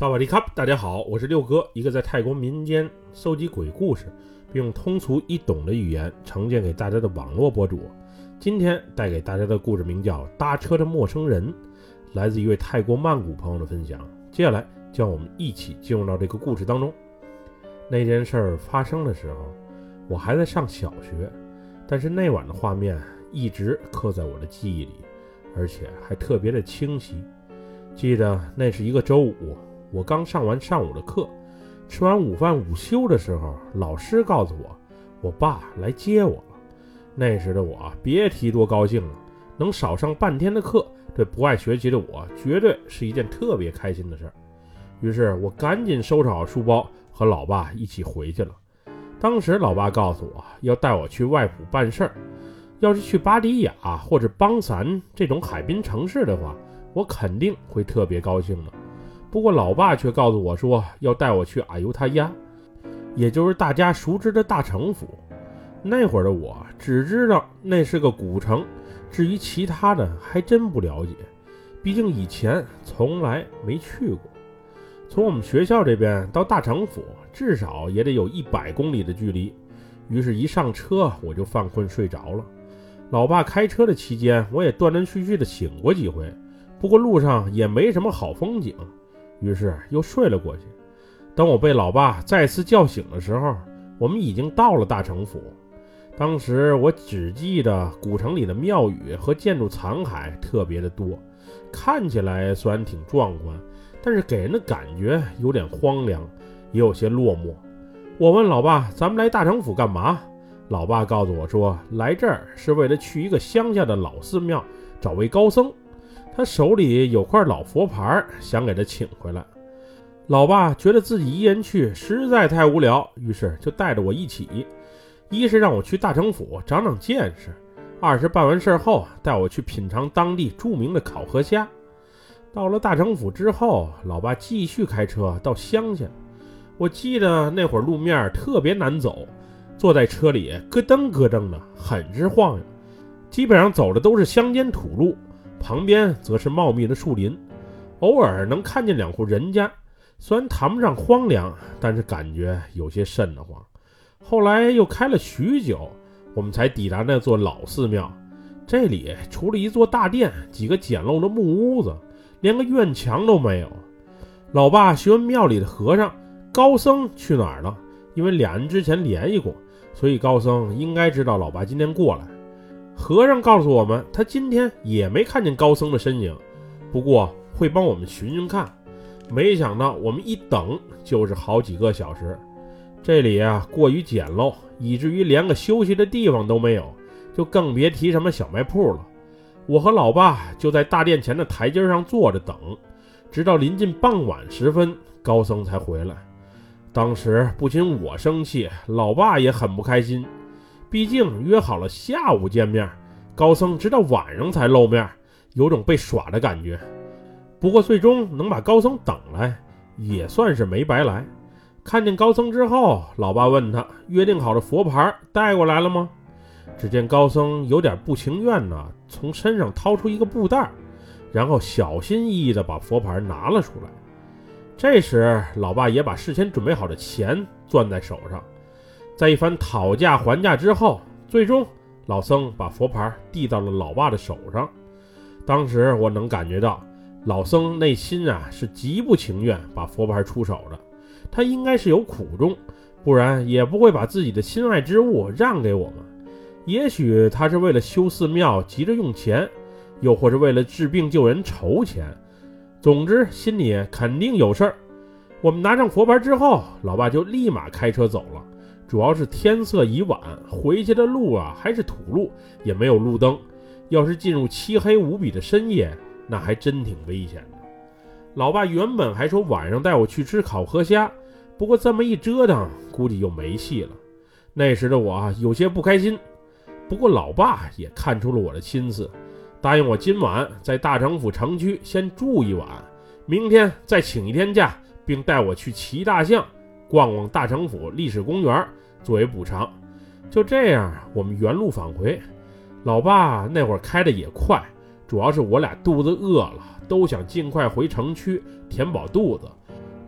萨瓦迪卡，大家好，我是六哥，一个在泰国民间搜集鬼故事，并用通俗易懂的语言呈现给大家的网络博主。今天带给大家的故事名叫《搭车的陌生人》，来自一位泰国曼谷朋友的分享。接下来，将我们一起进入到这个故事当中。那件事儿发生的时候，我还在上小学，但是那晚的画面一直刻在我的记忆里，而且还特别的清晰。记得那是一个周五。我刚上完上午的课，吃完午饭午休的时候，老师告诉我，我爸来接我了。那时的我别提多高兴了，能少上半天的课，对不爱学习的我绝对是一件特别开心的事儿。于是我赶紧收拾好书包，和老爸一起回去了。当时老爸告诉我要带我去外埔办事儿，要是去巴迪亚或者邦散这种海滨城市的话，我肯定会特别高兴的。不过，老爸却告诉我说要带我去阿尤他亚，也就是大家熟知的大城府。那会儿的我只知道那是个古城，至于其他的还真不了解，毕竟以前从来没去过。从我们学校这边到大城府，至少也得有一百公里的距离。于是，一上车我就犯困睡着了。老爸开车的期间，我也断断续续的醒过几回，不过路上也没什么好风景。于是又睡了过去。等我被老爸再次叫醒的时候，我们已经到了大城府。当时我只记得古城里的庙宇和建筑残骸特别的多，看起来虽然挺壮观，但是给人的感觉有点荒凉，也有些落寞。我问老爸：“咱们来大城府干嘛？”老爸告诉我说：“来这儿是为了去一个乡下的老寺庙找位高僧。”他手里有块老佛牌，想给他请回来。老爸觉得自己一人去实在太无聊，于是就带着我一起。一是让我去大城府长长见识，二是办完事后带我去品尝当地著名的烤河虾。到了大城府之后，老爸继续开车到乡下。我记得那会儿路面特别难走，坐在车里咯噔咯噔的，很是晃悠。基本上走的都是乡间土路。旁边则是茂密的树林，偶尔能看见两户人家，虽然谈不上荒凉，但是感觉有些瘆得慌。后来又开了许久，我们才抵达那座老寺庙。这里除了一座大殿、几个简陋的木屋子，连个院墙都没有。老爸询问庙里的和尚高僧去哪儿了，因为两人之前联系过，所以高僧应该知道老爸今天过来。和尚告诉我们，他今天也没看见高僧的身影，不过会帮我们寻寻看。没想到我们一等就是好几个小时。这里啊过于简陋，以至于连个休息的地方都没有，就更别提什么小卖铺了。我和老爸就在大殿前的台阶上坐着等，直到临近傍晚时分，高僧才回来。当时不仅我生气，老爸也很不开心。毕竟约好了下午见面，高僧直到晚上才露面，有种被耍的感觉。不过最终能把高僧等来，也算是没白来。看见高僧之后，老爸问他约定好的佛牌带过来了吗？只见高僧有点不情愿的从身上掏出一个布袋，然后小心翼翼的把佛牌拿了出来。这时，老爸也把事先准备好的钱攥在手上。在一番讨价还价之后，最终老僧把佛牌递到了老爸的手上。当时我能感觉到，老僧内心啊是极不情愿把佛牌出手的。他应该是有苦衷，不然也不会把自己的心爱之物让给我们。也许他是为了修寺庙急着用钱，又或是为了治病救人筹钱。总之，心里肯定有事儿。我们拿上佛牌之后，老爸就立马开车走了。主要是天色已晚，回去的路啊还是土路，也没有路灯。要是进入漆黑无比的深夜，那还真挺危险的。老爸原本还说晚上带我去吃烤河虾，不过这么一折腾，估计又没戏了。那时的我啊有些不开心，不过老爸也看出了我的心思，答应我今晚在大城府城区先住一晚，明天再请一天假，并带我去骑大象，逛逛大城府历史公园。作为补偿，就这样，我们原路返回。老爸那会儿开的也快，主要是我俩肚子饿了，都想尽快回城区填饱肚子。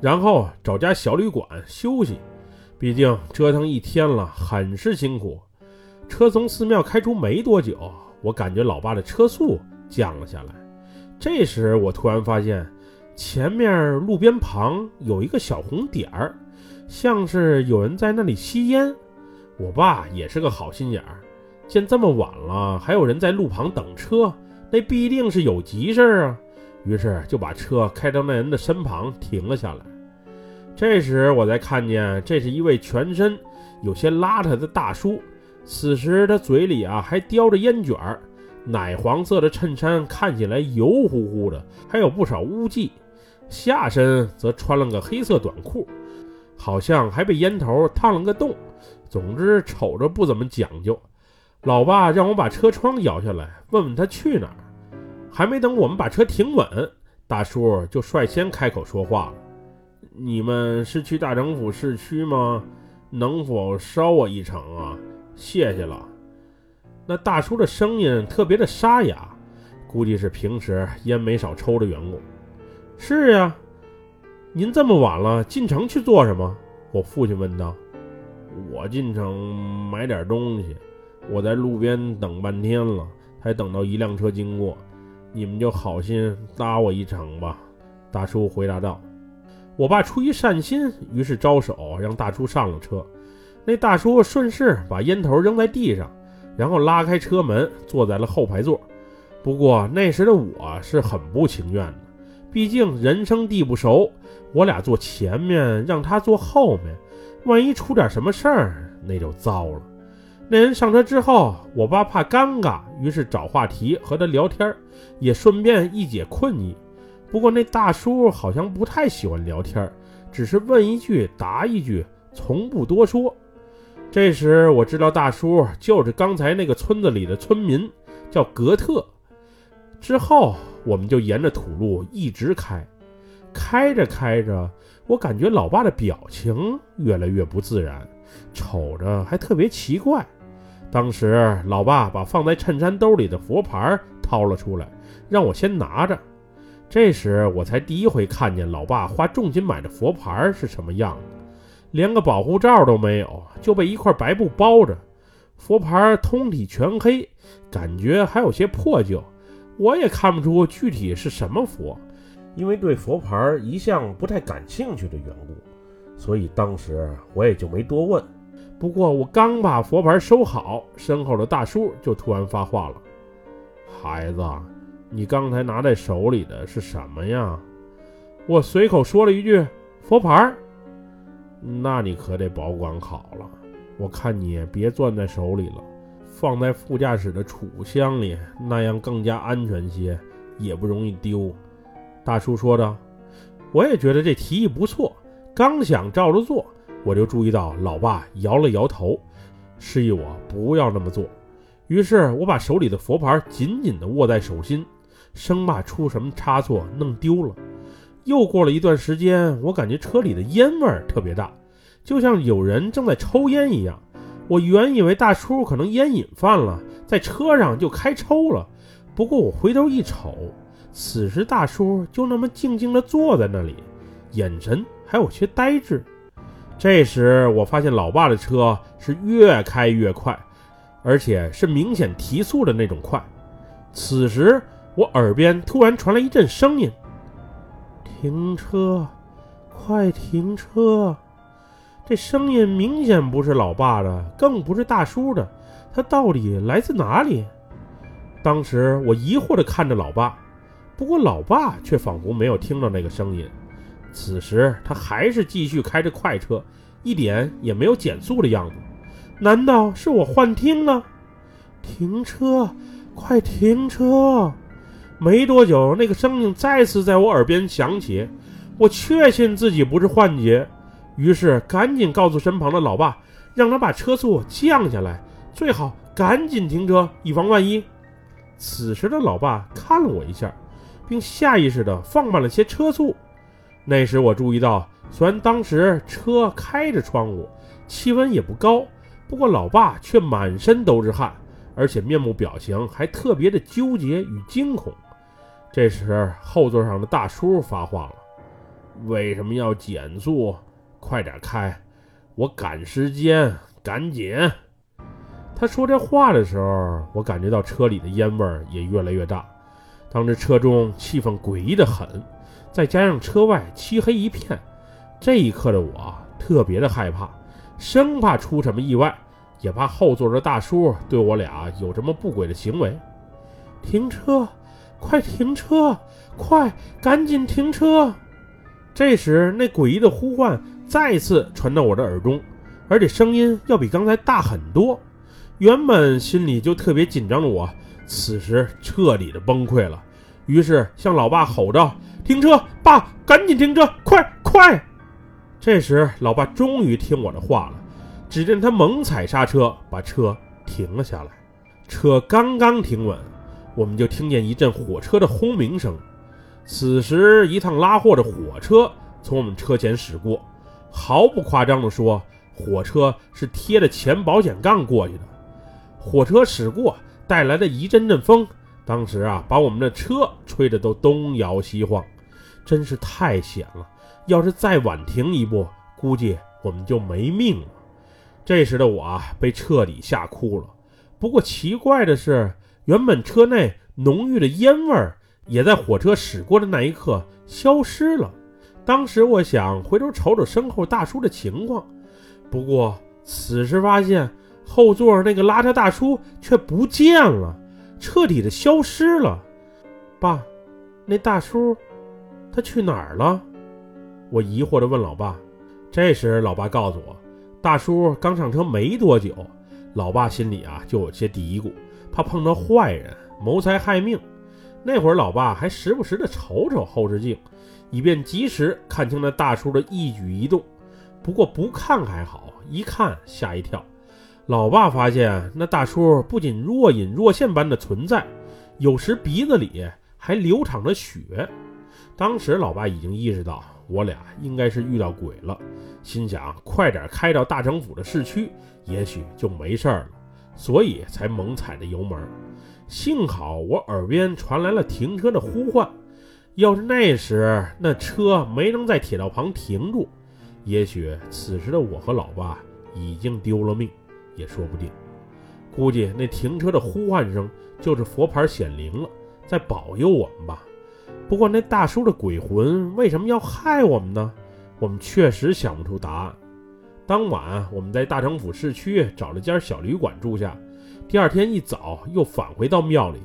然后找家小旅馆休息。毕竟折腾一天了，很是辛苦。车从寺庙开出没多久，我感觉老爸的车速降了下来。这时，我突然发现前面路边旁有一个小红点儿，像是有人在那里吸烟。我爸也是个好心眼儿，见这么晚了还有人在路旁等车，那必定是有急事儿啊。于是就把车开到那人的身旁停了下来。这时我才看见，这是一位全身有些邋遢的大叔。此时他嘴里啊还叼着烟卷儿，奶黄色的衬衫看起来油乎乎的，还有不少污迹。下身则穿了个黑色短裤，好像还被烟头烫了个洞。总之瞅着不怎么讲究。老爸让我把车窗摇下来，问问他去哪儿。还没等我们把车停稳，大叔就率先开口说话了。你们是去大城府市区吗？能否捎我一程啊？谢谢了。那大叔的声音特别的沙哑，估计是平时烟没少抽的缘故。是呀，您这么晚了进城去做什么？我父亲问道。我进城买点东西，我在路边等半天了，才等到一辆车经过，你们就好心搭我一程吧。大叔回答道。我爸出于善心，于是招手让大叔上了车。那大叔顺势把烟头扔在地上，然后拉开车门，坐在了后排座。不过那时的我是很不情愿的，毕竟人生地不熟，我俩坐前面，让他坐后面，万一出点什么事儿，那就糟了。那人上车之后，我爸怕尴尬，于是找话题和他聊天，也顺便一解困意。不过那大叔好像不太喜欢聊天，只是问一句答一句，从不多说。这时我知道大叔就是刚才那个村子里的村民，叫格特。之后我们就沿着土路一直开，开着开着，我感觉老爸的表情越来越不自然，瞅着还特别奇怪。当时老爸把放在衬衫兜里的佛牌掏了出来，让我先拿着。这时我才第一回看见老爸花重金买的佛牌是什么样，连个保护罩都没有，就被一块白布包着。佛牌通体全黑，感觉还有些破旧。我也看不出具体是什么佛，因为对佛牌一向不太感兴趣的缘故，所以当时我也就没多问。不过我刚把佛牌收好，身后的大叔就突然发话了：“孩子。”你刚才拿在手里的是什么呀？我随口说了一句佛牌那你可得保管好了。我看你别攥在手里了，放在副驾驶的储物箱里，那样更加安全些，也不容易丢。大叔说道。我也觉得这提议不错，刚想照着做，我就注意到老爸摇了摇头，示意我不要那么做。于是我把手里的佛牌紧紧地握在手心。生怕出什么差错弄丢了。又过了一段时间，我感觉车里的烟味儿特别大，就像有人正在抽烟一样。我原以为大叔可能烟瘾犯了，在车上就开抽了。不过我回头一瞅，此时大叔就那么静静地坐在那里，眼神还有些呆滞。这时我发现老爸的车是越开越快，而且是明显提速的那种快。此时。我耳边突然传来一阵声音：“停车，快停车！”这声音明显不是老爸的，更不是大叔的，他到底来自哪里？当时我疑惑地看着老爸，不过老爸却仿佛没有听到那个声音。此时他还是继续开着快车，一点也没有减速的样子。难道是我幻听了？停车，快停车！没多久，那个声音再次在我耳边响起，我确信自己不是幻觉，于是赶紧告诉身旁的老爸，让他把车速降下来，最好赶紧停车，以防万一。此时的老爸看了我一下，并下意识地放慢了些车速。那时我注意到，虽然当时车开着窗户，气温也不高，不过老爸却满身都是汗，而且面部表情还特别的纠结与惊恐。这时，后座上的大叔发话了：“为什么要减速？快点开，我赶时间，赶紧！他说这话的时候，我感觉到车里的烟味也越来越大。当时车中气氛诡异的很，再加上车外漆黑一片，这一刻的我特别的害怕，生怕出什么意外，也怕后座的大叔对我俩有什么不轨的行为。停车！快停车！快，赶紧停车！这时，那诡异的呼唤再次传到我的耳中，而且声音要比刚才大很多。原本心里就特别紧张的我，此时彻底的崩溃了，于是向老爸吼着：“停车！爸，赶紧停车！快快！”这时，老爸终于听我的话了，只见他猛踩刹车，把车停了下来。车刚刚停稳。我们就听见一阵火车的轰鸣声。此时，一趟拉货的火车从我们车前驶过。毫不夸张地说，火车是贴着前保险杠过去的。火车驶过，带来的一阵阵风，当时啊，把我们的车吹得都东摇西晃，真是太险了。要是再晚停一步，估计我们就没命了。这时的我啊，被彻底吓哭了。不过奇怪的是。原本车内浓郁的烟味儿，也在火车驶过的那一刻消失了。当时我想回头瞅瞅身后大叔的情况，不过此时发现后座那个邋遢大叔却不见了，彻底的消失了。爸，那大叔他去哪儿了？我疑惑地问老爸。这时老爸告诉我，大叔刚上车没多久。老爸心里啊就有些嘀咕。怕碰到坏人谋财害命，那会儿老爸还时不时的瞅瞅后视镜，以便及时看清那大叔的一举一动。不过不看还好，一看吓一跳。老爸发现那大叔不仅若隐若现般的存在，有时鼻子里还流淌着血。当时老爸已经意识到我俩应该是遇到鬼了，心想快点开到大城府的市区，也许就没事了。所以才猛踩着油门，幸好我耳边传来了停车的呼唤。要是那时那车没能在铁道旁停住，也许此时的我和老爸已经丢了命，也说不定。估计那停车的呼唤声就是佛牌显灵了，在保佑我们吧。不过那大叔的鬼魂为什么要害我们呢？我们确实想不出答案。当晚，我们在大城府市区找了间小旅馆住下。第二天一早，又返回到庙里，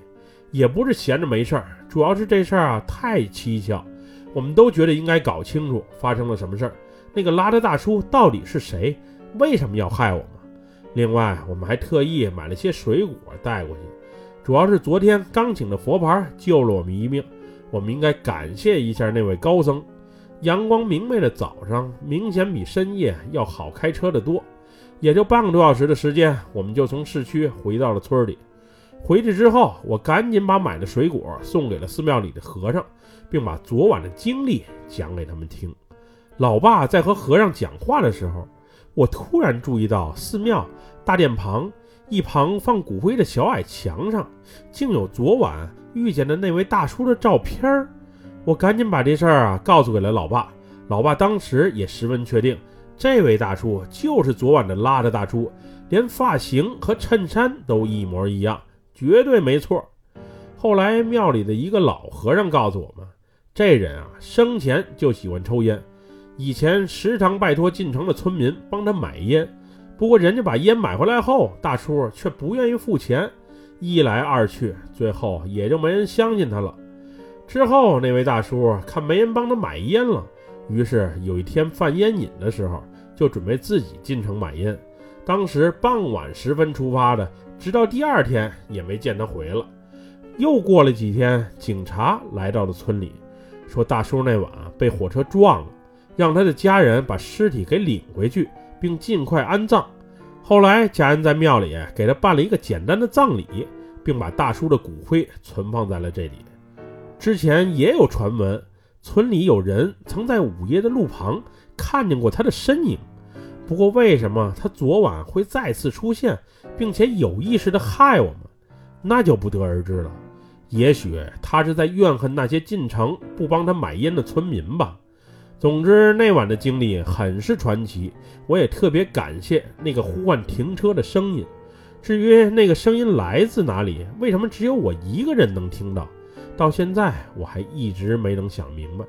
也不是闲着没事儿，主要是这事儿啊太蹊跷，我们都觉得应该搞清楚发生了什么事儿。那个拉的大叔到底是谁？为什么要害我们？另外，我们还特意买了些水果带过去，主要是昨天刚请的佛牌救了我们一命，我们应该感谢一下那位高僧。阳光明媚的早上，明显比深夜要好开车的多。也就半个多小时的时间，我们就从市区回到了村里。回去之后，我赶紧把买的水果送给了寺庙里的和尚，并把昨晚的经历讲给他们听。老爸在和和尚讲话的时候，我突然注意到寺庙大殿旁一旁放骨灰的小矮墙上，竟有昨晚遇见的那位大叔的照片儿。我赶紧把这事儿啊告诉给了老爸，老爸当时也十分确定，这位大叔就是昨晚的拉着大叔，连发型和衬衫都一模一样，绝对没错。后来庙里的一个老和尚告诉我们，这人啊生前就喜欢抽烟，以前时常拜托进城的村民帮他买烟，不过人家把烟买回来后，大叔却不愿意付钱，一来二去，最后也就没人相信他了。之后，那位大叔看没人帮他买烟了，于是有一天犯烟瘾的时候，就准备自己进城买烟。当时傍晚时分出发的，直到第二天也没见他回了。又过了几天，警察来到了村里，说大叔那晚被火车撞了，让他的家人把尸体给领回去，并尽快安葬。后来家人在庙里给他办了一个简单的葬礼，并把大叔的骨灰存放在了这里。之前也有传闻，村里有人曾在午夜的路旁看见过他的身影。不过，为什么他昨晚会再次出现，并且有意识的害我们，那就不得而知了。也许他是在怨恨那些进城不帮他买烟的村民吧。总之，那晚的经历很是传奇，我也特别感谢那个呼唤停车的声音。至于那个声音来自哪里，为什么只有我一个人能听到，到现在我还一直没能想明白。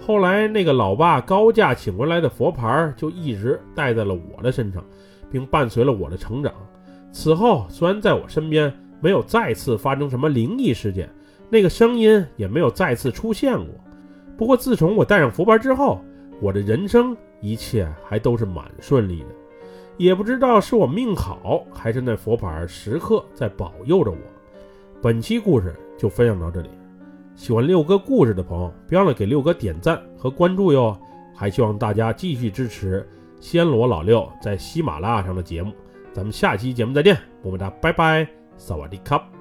后来，那个老爸高价请回来的佛牌就一直戴在了我的身上，并伴随了我的成长。此后，虽然在我身边没有再次发生什么灵异事件，那个声音也没有再次出现过。不过，自从我戴上佛牌之后，我的人生一切还都是蛮顺利的。也不知道是我命好，还是那佛牌时刻在保佑着我。本期故事就分享到这里，喜欢六哥故事的朋友，别忘了给六哥点赞和关注哟。还希望大家继续支持暹罗老六在喜马拉雅上的节目。咱们下期节目再见，么么哒，拜拜，萨瓦迪卡。